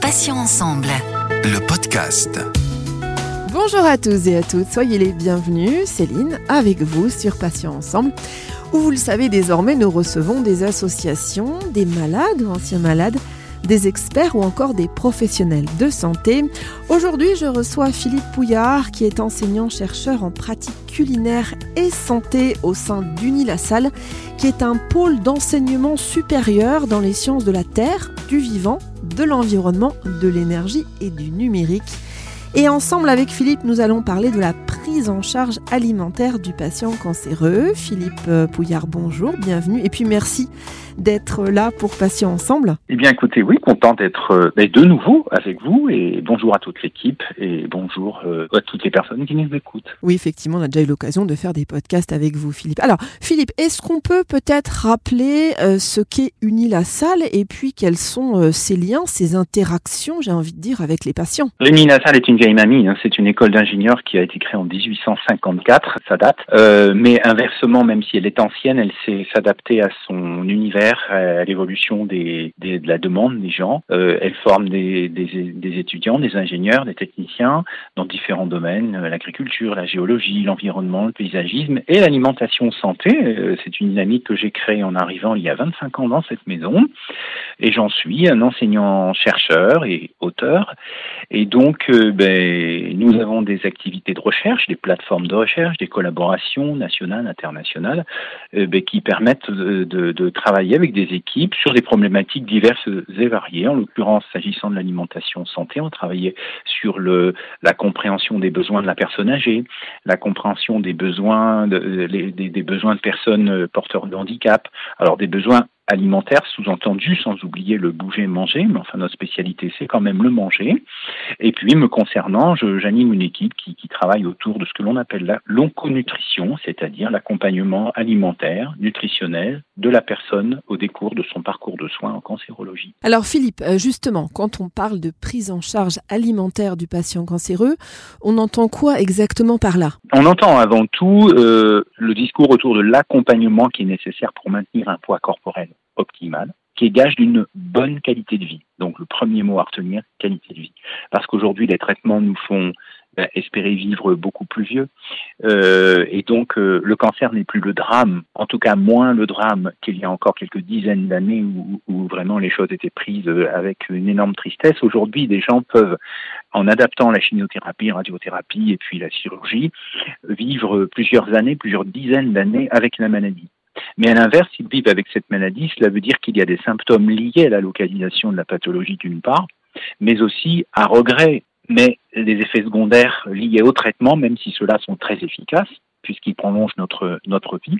Patients ensemble. Le podcast. Bonjour à tous et à toutes, soyez les bienvenus. Céline avec vous sur Patients ensemble, où vous le savez désormais, nous recevons des associations, des malades ou anciens malades des experts ou encore des professionnels de santé. Aujourd'hui, je reçois Philippe Pouillard, qui est enseignant-chercheur en pratique culinaire et santé au sein d'Unilassal, qui est un pôle d'enseignement supérieur dans les sciences de la terre, du vivant, de l'environnement, de l'énergie et du numérique. Et ensemble avec Philippe, nous allons parler de la prise en charge alimentaire du patient cancéreux. Philippe euh, Pouillard, bonjour, bienvenue. Et puis merci d'être là pour Patients Ensemble. Eh bien écoutez, oui, content d'être euh, de nouveau avec vous et bonjour à toute l'équipe et bonjour euh, à toutes les personnes qui nous écoutent. Oui, effectivement, on a déjà eu l'occasion de faire des podcasts avec vous, Philippe. Alors, Philippe, est-ce qu'on peut peut-être rappeler ce qu'est Unilassal et puis quels sont ces liens, ces interactions, j'ai envie de dire, avec les patients? Unilassal est une vieille mamie, hein. c'est une école d'ingénieurs qui a été créée en 1854, ça date. Euh, mais inversement, même si elle est ancienne, elle s'est s'adapter à son univers, à l'évolution de la demande des gens. Euh, elle forme des, étudiants, des ingénieurs, des techniciens dans différents domaines, euh, l'agriculture, la géologie, l'environnement, le paysagisme et l'alimentation santé. Euh, c'est une dynamique que j'ai créée en arrivant il y a 25 ans dans cette maison. Et j'en suis un enseignant-chercheur et auteur. Et donc, euh, ben, nous avons des activités de recherche, des plateformes de recherche, des collaborations nationales, internationales, ben, qui permettent de, travailler avec des équipes sur des problématiques diverses et variées. En l'occurrence, s'agissant de l'alimentation santé, on travaillait sur la compréhension des besoins de la personne âgée, la compréhension des besoins de, des, des besoins de personnes porteurs de handicap, alors des besoins alimentaire, sous-entendu, sans oublier le bouger manger, mais enfin notre spécialité c'est quand même le manger. Et puis me concernant, j'anime une équipe qui, qui, travaille autour de ce que l'on appelle l'onconutrition, c'est-à-dire l'accompagnement alimentaire, nutritionnel de la personne au décours de son parcours de soins en cancérologie. Alors Philippe, euh, justement, quand on parle de prise en charge alimentaire du patient cancéreux, on entend quoi exactement par là? On entend avant tout euh, le discours autour de l'accompagnement qui est nécessaire pour maintenir un poids corporel qui est gage d'une bonne qualité de vie. Donc le premier mot à retenir, qualité de vie. Parce qu'aujourd'hui, les traitements nous font ben, espérer vivre beaucoup plus vieux. Euh, et donc euh, le cancer n'est plus le drame, en tout cas moins le drame qu'il y a encore quelques dizaines d'années où, où, vraiment les choses étaient prises avec une énorme tristesse. Aujourd'hui, des gens peuvent, en adaptant la chimiothérapie, la radiothérapie et puis la chirurgie, vivre plusieurs années, plusieurs dizaines d'années avec la maladie. Mais à l'inverse, s'ils vivent avec cette maladie, cela veut dire qu'il y a des symptômes liés à la localisation de la pathologie d'une part, mais aussi à regret, mais des effets secondaires liés au traitement, même si ceux-là sont très efficaces puisqu'ils prolongent notre, notre vie.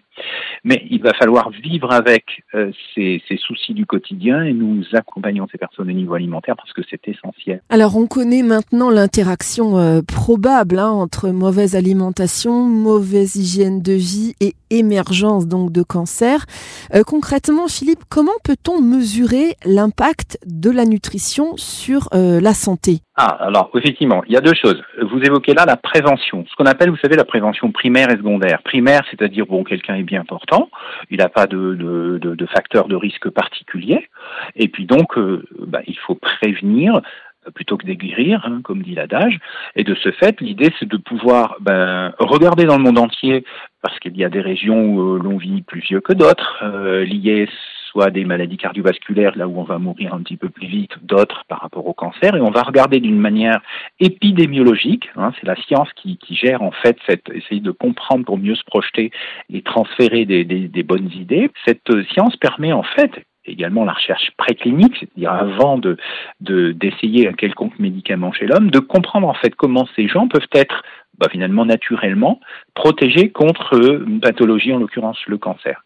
Mais il va falloir vivre avec euh, ces, ces, soucis du quotidien et nous accompagnons ces personnes au niveau alimentaire parce que c'est essentiel. Alors on connaît maintenant l'interaction euh, probable hein, entre mauvaise alimentation, mauvaise hygiène de vie et émergence donc de cancer. Euh, concrètement, Philippe, comment peut-on mesurer l'impact de la nutrition sur euh, la santé? Ah, alors effectivement, il y a deux choses. Vous évoquez là la prévention, ce qu'on appelle, vous savez, la prévention primaire et secondaire. Primaire, c'est-à-dire bon, quelqu'un est bien portant, il n'a pas de, de, de, facteur de risque particulier, et puis donc, euh, bah, il faut prévenir plutôt que d'aiguirir, hein, comme dit l'adage. Et de ce fait, l'idée, c'est de pouvoir ben, regarder dans le monde entier, parce qu'il y a des régions où euh, l'on vit plus vieux que d'autres, euh, liées soit des maladies cardiovasculaires, là où on va mourir un petit peu plus vite, d'autres par rapport au cancer, et on va regarder d'une manière épidémiologique, hein, c'est la science qui, gère en fait, cette, essayer de comprendre pour mieux se projeter et transférer des, bonnes idées. Cette science permet en fait, également la recherche préclinique, c'est-à-dire avant de d'essayer un quelconque médicament chez l'homme, de comprendre en fait comment ces gens peuvent être bah, finalement naturellement protégés contre une pathologie, en l'occurrence le cancer.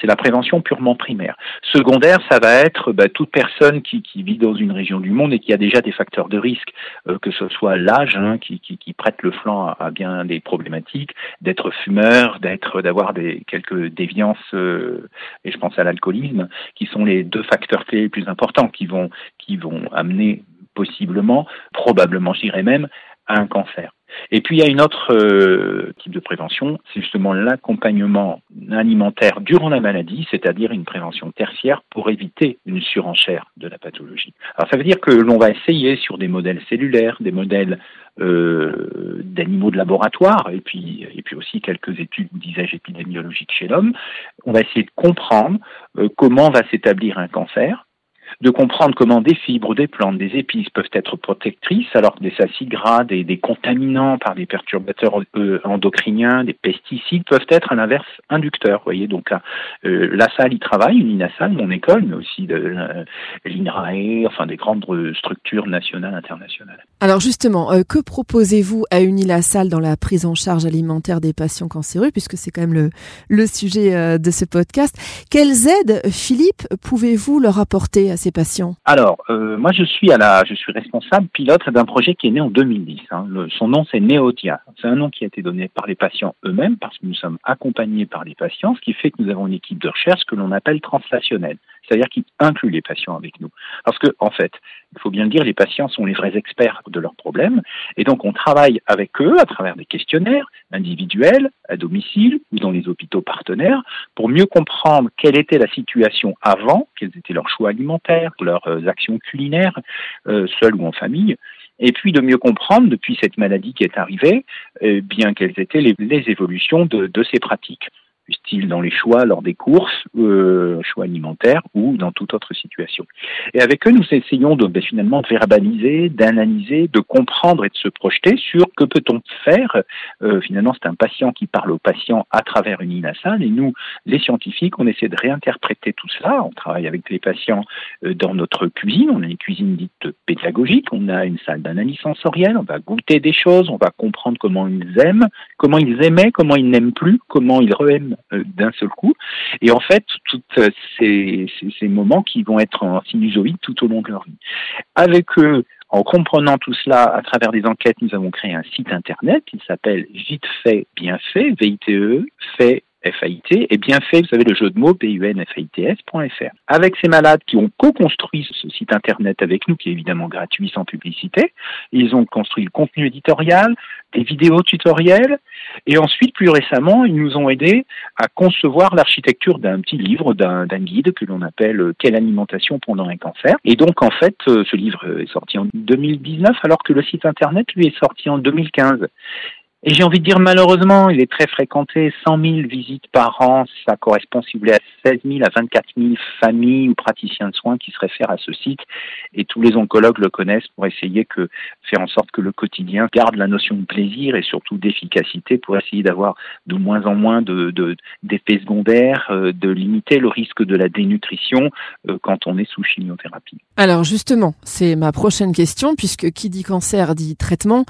C'est la prévention purement primaire. Secondaire, ça va être bah, toute personne qui, vit dans une région du monde et qui a déjà des facteurs de risque, euh, que ce soit l'âge hein, qui, prête le flanc à, bien des problématiques, d'être fumeur, d'être, d'avoir des quelques déviances, euh, et je pense à l'alcoolisme, qui sont les deux facteurs clés les plus importants qui vont qui vont amener possiblement, probablement, je dirais même, à un cancer. Et puis il y a une autre euh, type de prévention, c'est justement l'accompagnement alimentaire durant la maladie, c'est-à-dire une prévention tertiaire pour éviter une surenchère de la pathologie. Alors ça veut dire que l'on va essayer sur des modèles cellulaires, des modèles euh, d'animaux de laboratoire, et puis, et puis aussi quelques études, disais-je, épidémiologiques chez l'homme, on va essayer de comprendre euh, comment va s'établir un cancer, de comprendre comment des fibres, des plantes, des épices peuvent être protectrices, alors que des acides gras, des, des contaminants par des perturbateurs euh, endocriniens, des pesticides peuvent être à l'inverse inducteurs. Vous voyez, donc euh, la salle y travaille, une INASAL, mon école, mais aussi de, euh, l'INRAE, enfin des grandes structures nationales, internationales. Alors justement, euh, que proposez-vous à Unilassal dans la prise en charge alimentaire des patients cancéreux, puisque c'est quand même le, sujet de ce podcast? Quelles aides, Philippe, pouvez-vous leur apporter à ces Alors, euh, moi je suis à la, je suis responsable pilote d'un projet qui est né en 2010. Hein. Son nom c'est Neotia. C'est un nom qui a été donné par les patients eux-mêmes parce que nous sommes accompagnés par les patients, ce qui fait que nous avons une équipe de recherche que l'on appelle translationnelle, c'est-à-dire qui inclut les patients avec nous. Parce que en fait, il faut bien le dire, les patients sont les vrais experts de leurs problèmes, et donc on travaille avec eux à travers des questionnaires individuels, à domicile ou dans les hôpitaux partenaires, pour mieux comprendre quelle était la situation avant, quels étaient leurs choix alimentaires, leurs euh, actions culinaires, euh, seuls ou en famille, et puis de mieux comprendre depuis cette maladie qui est arrivée, eh bien quelles étaient les, évolutions de ces pratiques style dans les choix lors des courses, euh, choix alimentaires ou dans toute autre situation. Et avec eux, nous essayons de ben, finalement de verbaliser, d'analyser, de comprendre et de se projeter sur que peut-on faire. Euh, finalement, c'est un patient qui parle au patient à travers une INASAL et nous, les scientifiques, on essaie de réinterpréter tout cela. On travaille avec les patients euh, dans notre cuisine. On a une cuisine dite pédagogique. On a une salle d'analyse sensorielle. On va goûter des choses. On va comprendre comment ils aiment, comment ils aimaient, comment ils n'aiment plus, comment ils re-aiment d'un seul coup. Et en fait, tous ces, ces, moments qui vont être en sinusoïde tout au long de leur vie. Avec eux, en comprenant tout cela à travers des enquêtes, nous avons créé un site internet qui s'appelle Vite fait, bien fait, VITE, fait FAIT, et bien fait, vous savez, le jeu de mots, B-U-N-F-A-I-T-S.fr. Avec ces malades qui ont co-construit ce site internet avec nous, qui est évidemment gratuit sans publicité, ils ont construit le contenu éditorial, des vidéos tutoriels, et ensuite, plus récemment, ils nous ont aidés à concevoir l'architecture d'un petit livre, d'un guide que l'on appelle Quelle alimentation pendant un cancer. Et donc, en fait, ce livre est sorti en 2019, alors que le site internet, lui, est sorti en 2015. Et j'ai envie de dire malheureusement, il est très fréquenté, 100 000 visites par an, ça correspond si vous voulez à 16 000 à 24 000 familles ou praticiens de soins qui se réfèrent à ce site et tous les oncologues le connaissent pour essayer que faire en sorte que le quotidien garde la notion de plaisir et surtout d'efficacité pour essayer d'avoir de moins en moins de, d'effets secondaires, euh, de limiter le risque de la dénutrition euh, quand on est sous chimiothérapie. Alors justement, c'est ma prochaine question puisque qui dit cancer dit traitement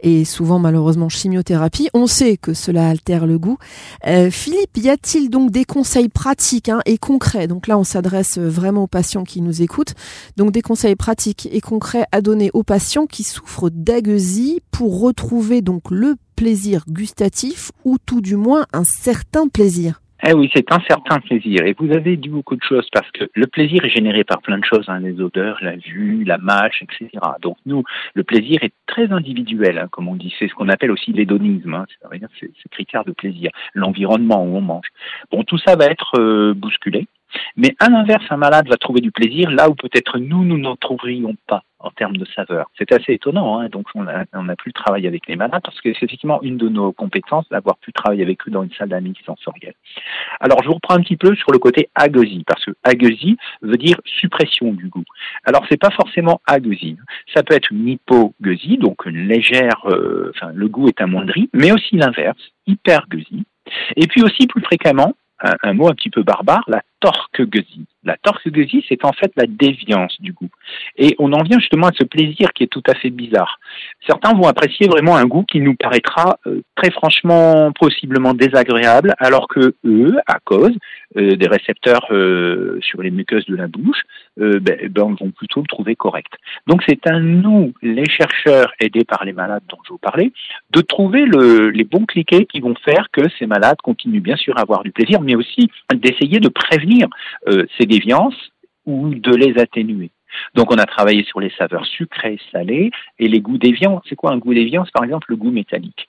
et souvent malheureusement chimiothérapie on sait que cela altère le goût. Euh, Philippe, y a-t-il donc des conseils pratiques hein, et concrets Donc là, on s'adresse vraiment aux patients qui nous écoutent. Donc des conseils pratiques et concrets à donner aux patients qui souffrent d'agueusie pour retrouver donc le plaisir gustatif ou tout du moins un certain plaisir. Eh oui, c'est un certain plaisir. Et vous avez dit beaucoup de choses parce que le plaisir est généré par plein de choses, hein, les odeurs, la vue, la mâche, etc. Donc nous, le plaisir est très individuel, hein, comme on dit. C'est ce qu'on appelle aussi l'hédonisme, hein, c'est-à-dire ces, critères de plaisir, l'environnement où on mange. Bon, tout ça va être euh, bousculé. Mais à l'inverse, un malade va trouver du plaisir là où peut-être nous, nous n'en trouverions pas en termes de saveur. C'est assez étonnant, hein donc on a, on a pu travailler avec les malades parce que c'est effectivement une de nos compétences d'avoir pu travailler avec eux dans une salle d'analyse sensorielle. Alors je vous reprends un petit peu sur le côté agueusie, parce que agueusie veut dire suppression du goût. Alors c'est pas forcément agueusie, ça peut être une hypogueusie, donc une légère, euh, enfin le goût est amoindri, mais aussi l'inverse, hypergueusie. Et puis aussi plus fréquemment, un, un, mot un petit peu barbare, la torquegueusie. La torquegueusie, c'est en fait la déviance du goût. Et on en vient justement à ce plaisir qui est tout à fait bizarre. Certains vont apprécier vraiment un goût qui nous paraîtra euh, très franchement possiblement désagréable, alors que eux, à cause euh, des récepteurs euh, sur les muqueuses de la bouche, ben, ben, vont plutôt le trouver correct. Donc c'est à nous, les chercheurs aidés par les malades dont je vous parlais, de trouver le, les bons cliquets qui vont faire que ces malades continuent bien sûr à avoir du plaisir, mais aussi d'essayer de prévenir euh, ces déviances ou de les atténuer. Donc on a travaillé sur les saveurs sucrées, salées et les goûts déviants. C'est quoi un goût déviant? C'est par exemple le goût métallique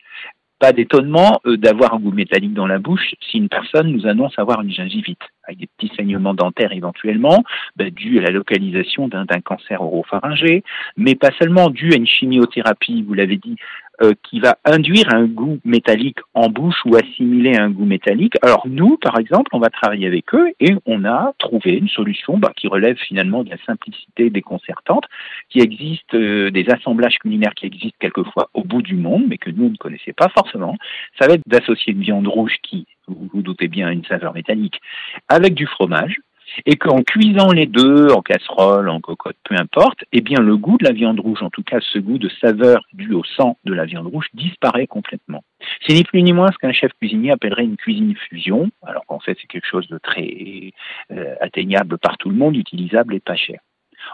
pas d'étonnement euh, d'avoir un goût métallique dans la bouche si une personne nous annonce avoir une gingivite, avec des petits saignements dentaires éventuellement, bah, dû à la localisation d'un cancer oropharyngé, mais pas seulement dû à une chimiothérapie, vous l'avez dit, euh, qui va induire un goût métallique en bouche ou assimiler un goût métallique. Alors nous, par exemple, on va travailler avec eux et on a trouvé une solution bah, qui relève finalement de la simplicité déconcertante, qui existe, euh, des assemblages culinaires qui existent quelquefois au bout du monde, mais que nous ne connaissait pas forcément. Ça va être d'associer une viande rouge qui, vous vous doutez bien, a une saveur métallique, avec du fromage, et qu'en cuisant les deux, en casserole, en cocotte, peu importe, eh bien le goût de la viande rouge, en tout cas ce goût de saveur dû au sang de la viande rouge, disparaît complètement. C'est ni plus ni moins ce qu'un chef cuisinier appellerait une cuisine fusion, alors qu'en fait c'est quelque chose de très euh, atteignable par tout le monde, utilisable et pas cher.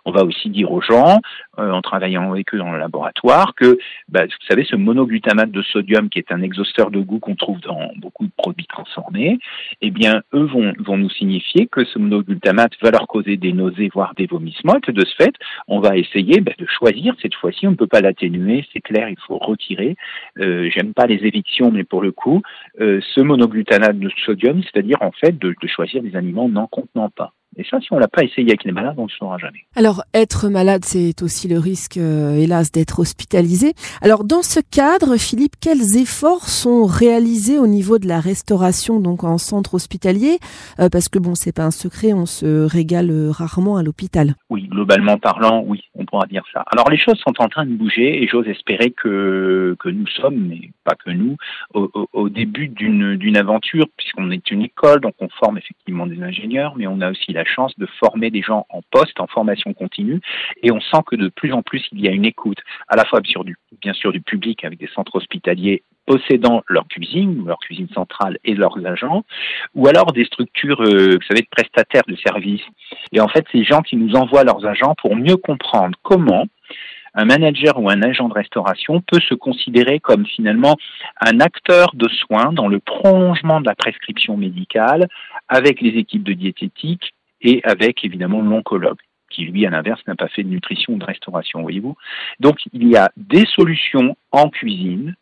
On va aussi dire aux gens, euh, en travaillant avec eux dans le laboratoire, que bah, vous savez, ce monoglutamate de sodium, qui est un exhausteur de goût qu'on trouve dans beaucoup de produits transformés, eh bien, eux vont, vont nous signifier que ce monoglutamate va leur causer des nausées, voire des vomissements, et que de ce fait, on va essayer bah, de choisir. Cette fois-ci, on ne peut pas l'atténuer, c'est clair, il faut retirer. Euh, J'aime pas les évictions, mais pour le coup, euh, ce monoglutamate de sodium, c'est-à-dire en fait de, de choisir des aliments n'en contenant pas. Et ça, si on l'a pas essayé avec les malades, on ne le saura jamais. Alors, être malade, c'est aussi le risque, euh, hélas, d'être hospitalisé. Alors, dans ce cadre, Philippe, quels efforts sont réalisés au niveau de la restauration, donc en centre hospitalier? Euh, Parce que bon, c'est pas un secret, on se régale euh, rarement à l'hôpital. Oui, globalement parlant, oui, on pourra dire ça. Alors, les choses sont en train de bouger et j'ose espérer que, que nous sommes, mais pas que nous, au, au, au début d'une aventure, puisqu'on est une école, donc on forme effectivement des ingénieurs, mais on a aussi la chance de former des gens en poste, en formation continue, et on sent que de plus en plus il y a une écoute, à la fois sûr du, bien sûr du public avec des centres hospitaliers possédant leur cuisine, leur cuisine centrale et leurs agents, ou alors des structures, euh, vous savez, de prestataires de services. Et en fait, ces gens qui nous envoient leurs agents pour mieux comprendre comment un manager ou un agent de restauration peut se considérer comme finalement un acteur de soins dans le prolongement de la prescription médicale avec les équipes de diététique et avec évidemment l'oncologue qui lui, à l'inverse, n'a pas fait de nutrition ou de restauration, voyez-vous. Donc, il y a des solutions en cuisine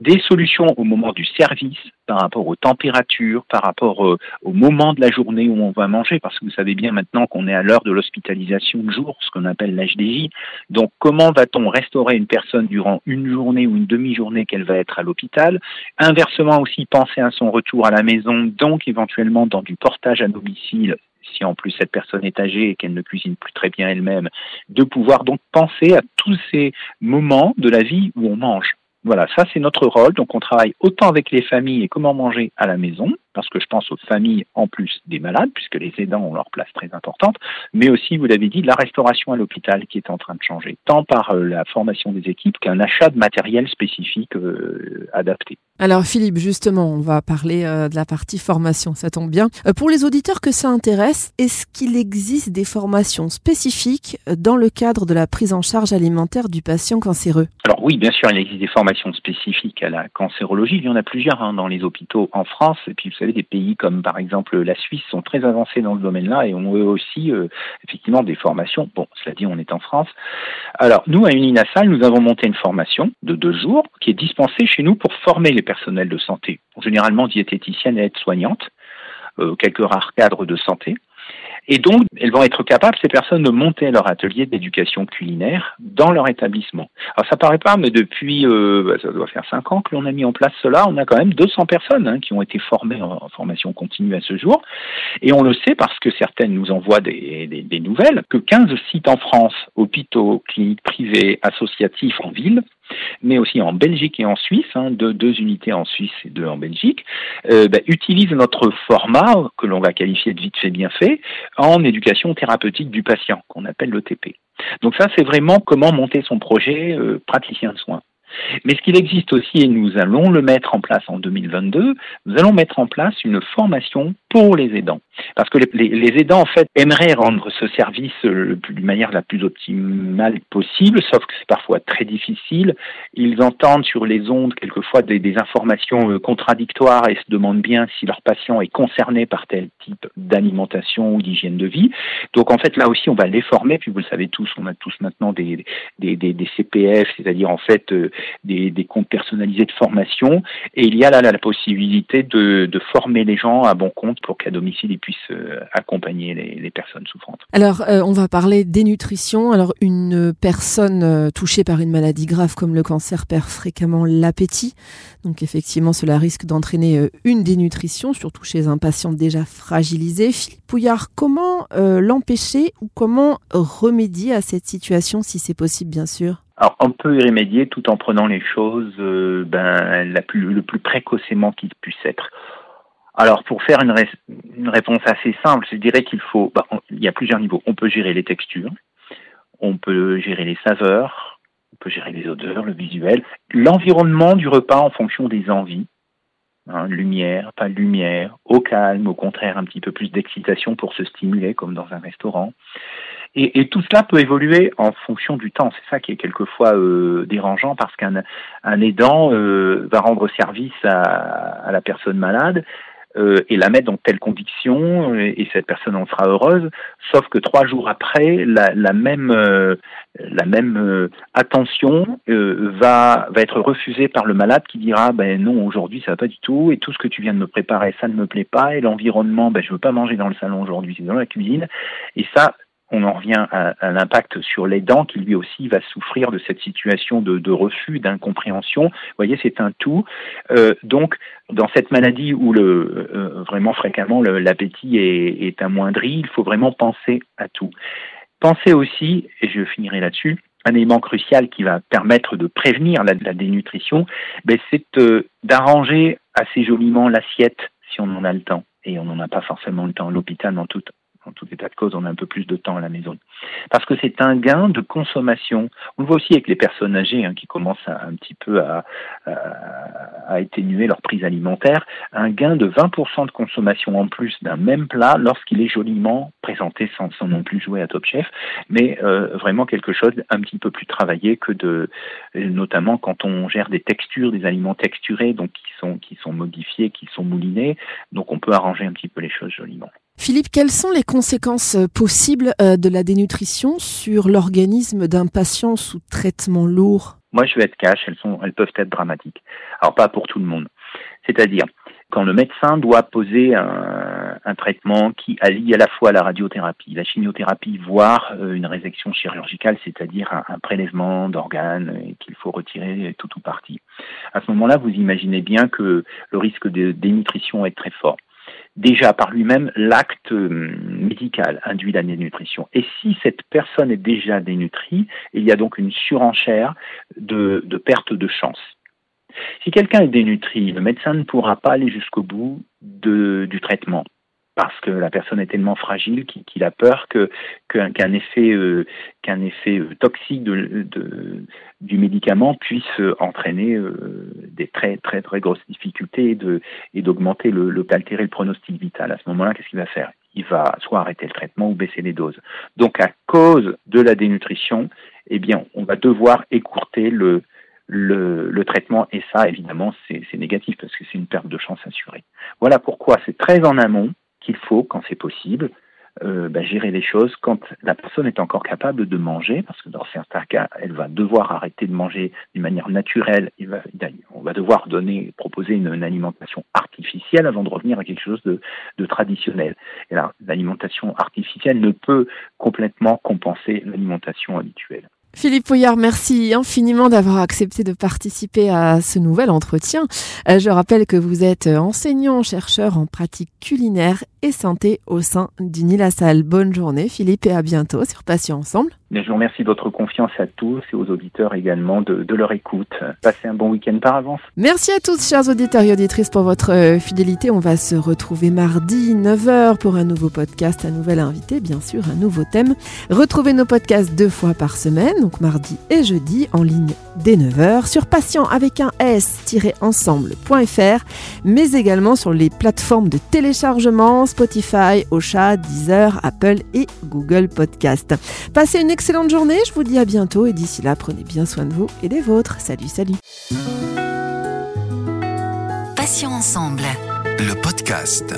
des solutions au moment du service par rapport aux températures, par rapport euh, au moment de la journée où on va manger, parce que vous savez bien maintenant qu'on est à l'heure de l'hospitalisation de jour, ce qu'on appelle l'HDJ. Donc comment va-t-on restaurer une personne durant une journée ou une demi-journée qu'elle va être à l'hôpital? Inversement aussi, penser à son retour à la maison, donc éventuellement dans du portage à domicile si en plus cette personne est âgée et qu'elle ne cuisine plus très bien elle-même, de pouvoir donc penser à tous ces moments de la vie où on mange. Voilà, ça c'est notre rôle. Donc on travaille autant avec les familles et comment manger à la maison, parce que je pense aux familles en plus des malades, puisque les aidants ont leur place très importante, mais aussi, vous l'avez dit, la restauration à l'hôpital qui est en train de changer, tant par euh, la formation des équipes qu'un achat de matériel spécifique euh, adapté. Alors Philippe, justement, on va parler euh, de la partie formation, ça tombe bien. Euh, pour les auditeurs que ça intéresse, est-ce qu'il existe des formations spécifiques dans le cadre de la prise en charge alimentaire du patient cancéreux? Alors oui, bien sûr, il existe des formations spécifiques à la cancérologie. Il y en a plusieurs hein, dans les hôpitaux en France. Et puis vous savez, des pays comme par exemple la Suisse sont très avancés dans ce domaine-là et ont eux aussi euh, effectivement des formations. Bon, cela dit, on est en France. Alors nous, à Uninasal, nous avons monté une formation de deux jours qui est dispensée chez nous pour former les personnels de santé, généralement diététiciennes et aides-soignantes, euh, quelques rares cadres de santé. Et donc, elles vont être capables, ces personnes, de monter leur atelier d'éducation culinaire dans leur établissement. Alors, ça paraît pas, mais depuis, euh, bah, ça doit faire cinq ans que l'on a mis en place cela. On a quand même 200 personnes hein, qui ont été formées en, formation continue à ce jour. Et on le sait parce que certaines nous envoient des, des, des nouvelles, que 15 sites en France, hôpitaux, cliniques privées, associatifs en ville, mais aussi en Belgique et en Suisse, hein, deux, unités en Suisse et deux en Belgique, euh, bah, utilisent notre format, que l'on va qualifier de vite fait bien fait, en éducation thérapeutique du patient, qu'on appelle l'ETP. Donc ça, c'est vraiment comment monter son projet euh, praticien de soins. Mais ce qu'il existe aussi, et nous allons le mettre en place en 2022, nous allons mettre en place une formation pour les aidants. Parce que les, aidants, en fait, aimeraient rendre ce service euh, de manière la plus optimale possible, sauf que c'est parfois très difficile. Ils entendent sur les ondes quelquefois des, informations euh, contradictoires et se demandent bien si leur patient est concerné par tel type d'alimentation ou d'hygiène de vie. Donc en fait, là aussi, on va les former. Puis vous le savez tous, on a tous maintenant des CPF, c'est-à-dire en fait euh, des, des comptes personnalisés de formation. Et il y a là la possibilité de, de former les gens à bon compte pour qu'à domicile, ils puissent euh, accompagner les, les, personnes souffrantes. Alors, euh, on va parler dénutrition. Alors, une personne euh, touchée par une maladie grave comme le cancer perd fréquemment l'appétit. Donc, effectivement, cela risque d'entraîner une dénutrition, surtout chez un patient déjà fragilisé. Philippe Pouillard, comment l'empêcher ou comment remédier à cette situation, si c'est possible, bien sûr? Alors, on peut y remédier tout en prenant les choses ben, la plus, le plus précocement qu'il puisse être. Alors, pour faire une, une, réponse assez simple, je dirais qu'il faut, bah, il y a plusieurs niveaux. On peut gérer les textures, on peut gérer les saveurs, on peut gérer les odeurs, le visuel, l'environnement du repas en fonction des envies. Hein, lumière, pas de lumière, au calme, au contraire, un petit peu plus d'excitation pour se stimuler, comme dans un restaurant. Et, et, tout cela peut évoluer en fonction du temps. C'est ça qui est quelquefois euh, dérangeant parce qu'un un aidant euh, va rendre service à, à, la personne malade euh, et la mettre dans telle condition et, cette personne en sera heureuse. Sauf que trois jours après, la, la même euh, la même euh, attention euh, va va être refusée par le malade qui dira ben non aujourd'hui ça va pas du tout et tout ce que tu viens de me préparer ça ne me plaît pas et l'environnement ben je veux pas manger dans le salon aujourd'hui c'est dans la cuisine et ça on en revient à, l'impact sur les dents qui lui aussi va souffrir de cette situation de, refus, d'incompréhension. Vous voyez, c'est un tout. Euh, donc, dans cette maladie où euh, vraiment fréquemment l'appétit est, amoindri, il faut vraiment penser à tout. Pensez aussi, et je finirai là-dessus, un élément crucial qui va permettre de prévenir la, dénutrition, ben c'est euh, d'arranger assez joliment l'assiette si on en a le temps. Et on n'en a pas forcément le temps l'hôpital dans toute tout état de cause, on a un peu plus de temps à la maison. Parce que c'est un gain de consommation. On le voit aussi avec les personnes âgées hein, qui commencent un petit peu à, à, à, atténuer leur prise alimentaire. Un gain de 20% de consommation en plus d'un même plat lorsqu'il est joliment présenté sans, sans, non plus jouer à Top Chef, mais euh, vraiment quelque chose un petit peu plus travaillé que de, notamment quand on gère des textures, des aliments texturés, donc qui sont, qui sont modifiés, qui sont moulinés. Donc on peut arranger un petit peu les choses joliment. Philippe, quelles sont les conséquences euh, possibles euh, de la dénutrition sur l'organisme d'un patient sous traitement lourd? Moi, je vais être cash, elles, peuvent être dramatiques. Alors, pas pour tout le monde. C'est-à-dire, quand le médecin doit poser un, traitement qui allie à la fois la radiothérapie, la chimiothérapie, voire euh, une résection chirurgicale, c'est-à-dire un, prélèvement d'organes qu'il faut retirer tout ou partie. À ce moment-là, vous imaginez bien que le risque de dénutrition est très fort déjà par lui-même, l'acte euh, médical induit la dénutrition. Et si cette personne est déjà dénutrie, il y a donc une surenchère de, perte de chance. Si quelqu'un est dénutri, le médecin ne pourra pas aller jusqu'au bout du traitement parce que la personne est tellement fragile qu'il a peur que qu'un effet euh, qu'un effet euh, toxique de, de, du médicament puisse entraîner euh, des très très très grosses difficultés et de et d'augmenter le, le altérer le pronostic vital. À ce moment-là, qu'est-ce qu'il va faire? Il va soit arrêter le traitement ou baisser les doses. Donc à cause de la dénutrition, eh bien, on va devoir écourter le le, le, traitement et ça évidemment c'est négatif parce que c'est une perte de chance assurée. Voilà pourquoi c'est très en amont qu'il faut, quand c'est possible, euh, bah, gérer les choses quand la personne est encore capable de manger, parce que dans certains cas, elle va devoir arrêter de manger d'une manière naturelle. On va devoir donner, proposer une, alimentation artificielle avant de revenir à quelque chose de, de traditionnel. Et l'alimentation artificielle ne peut complètement compenser l'alimentation habituelle. Philippe Pouillard, merci infiniment d'avoir accepté de participer à ce nouvel entretien. Euh, je rappelle que vous êtes enseignant, chercheur en pratique culinaire et santé au sein du Nilasal. Bonne journée Philippe et à bientôt sur Passion Ensemble. Je vous remercie de votre confiance à tous et aux auditeurs également de, de leur écoute. Passez un bon week-end par avance. Merci à tous, chers auditeurs et auditrices, pour votre euh, fidélité. On va se retrouver mardi 9h pour un nouveau podcast, un nouvel invité, bien sûr, un nouveau thème. Retrouvez nos podcasts deux fois par semaine, donc mardi et jeudi, en ligne dès 9h, sur patient avec un s-ensemble.fr, mais également sur les plateformes de téléchargement Spotify, Ocha, Deezer, Apple et Google Podcast. Passez une excellente journée, je vous dis à bientôt et d'ici là, prenez bien soin de vous et des vôtres. Salut, salut. Passions ensemble. Le podcast.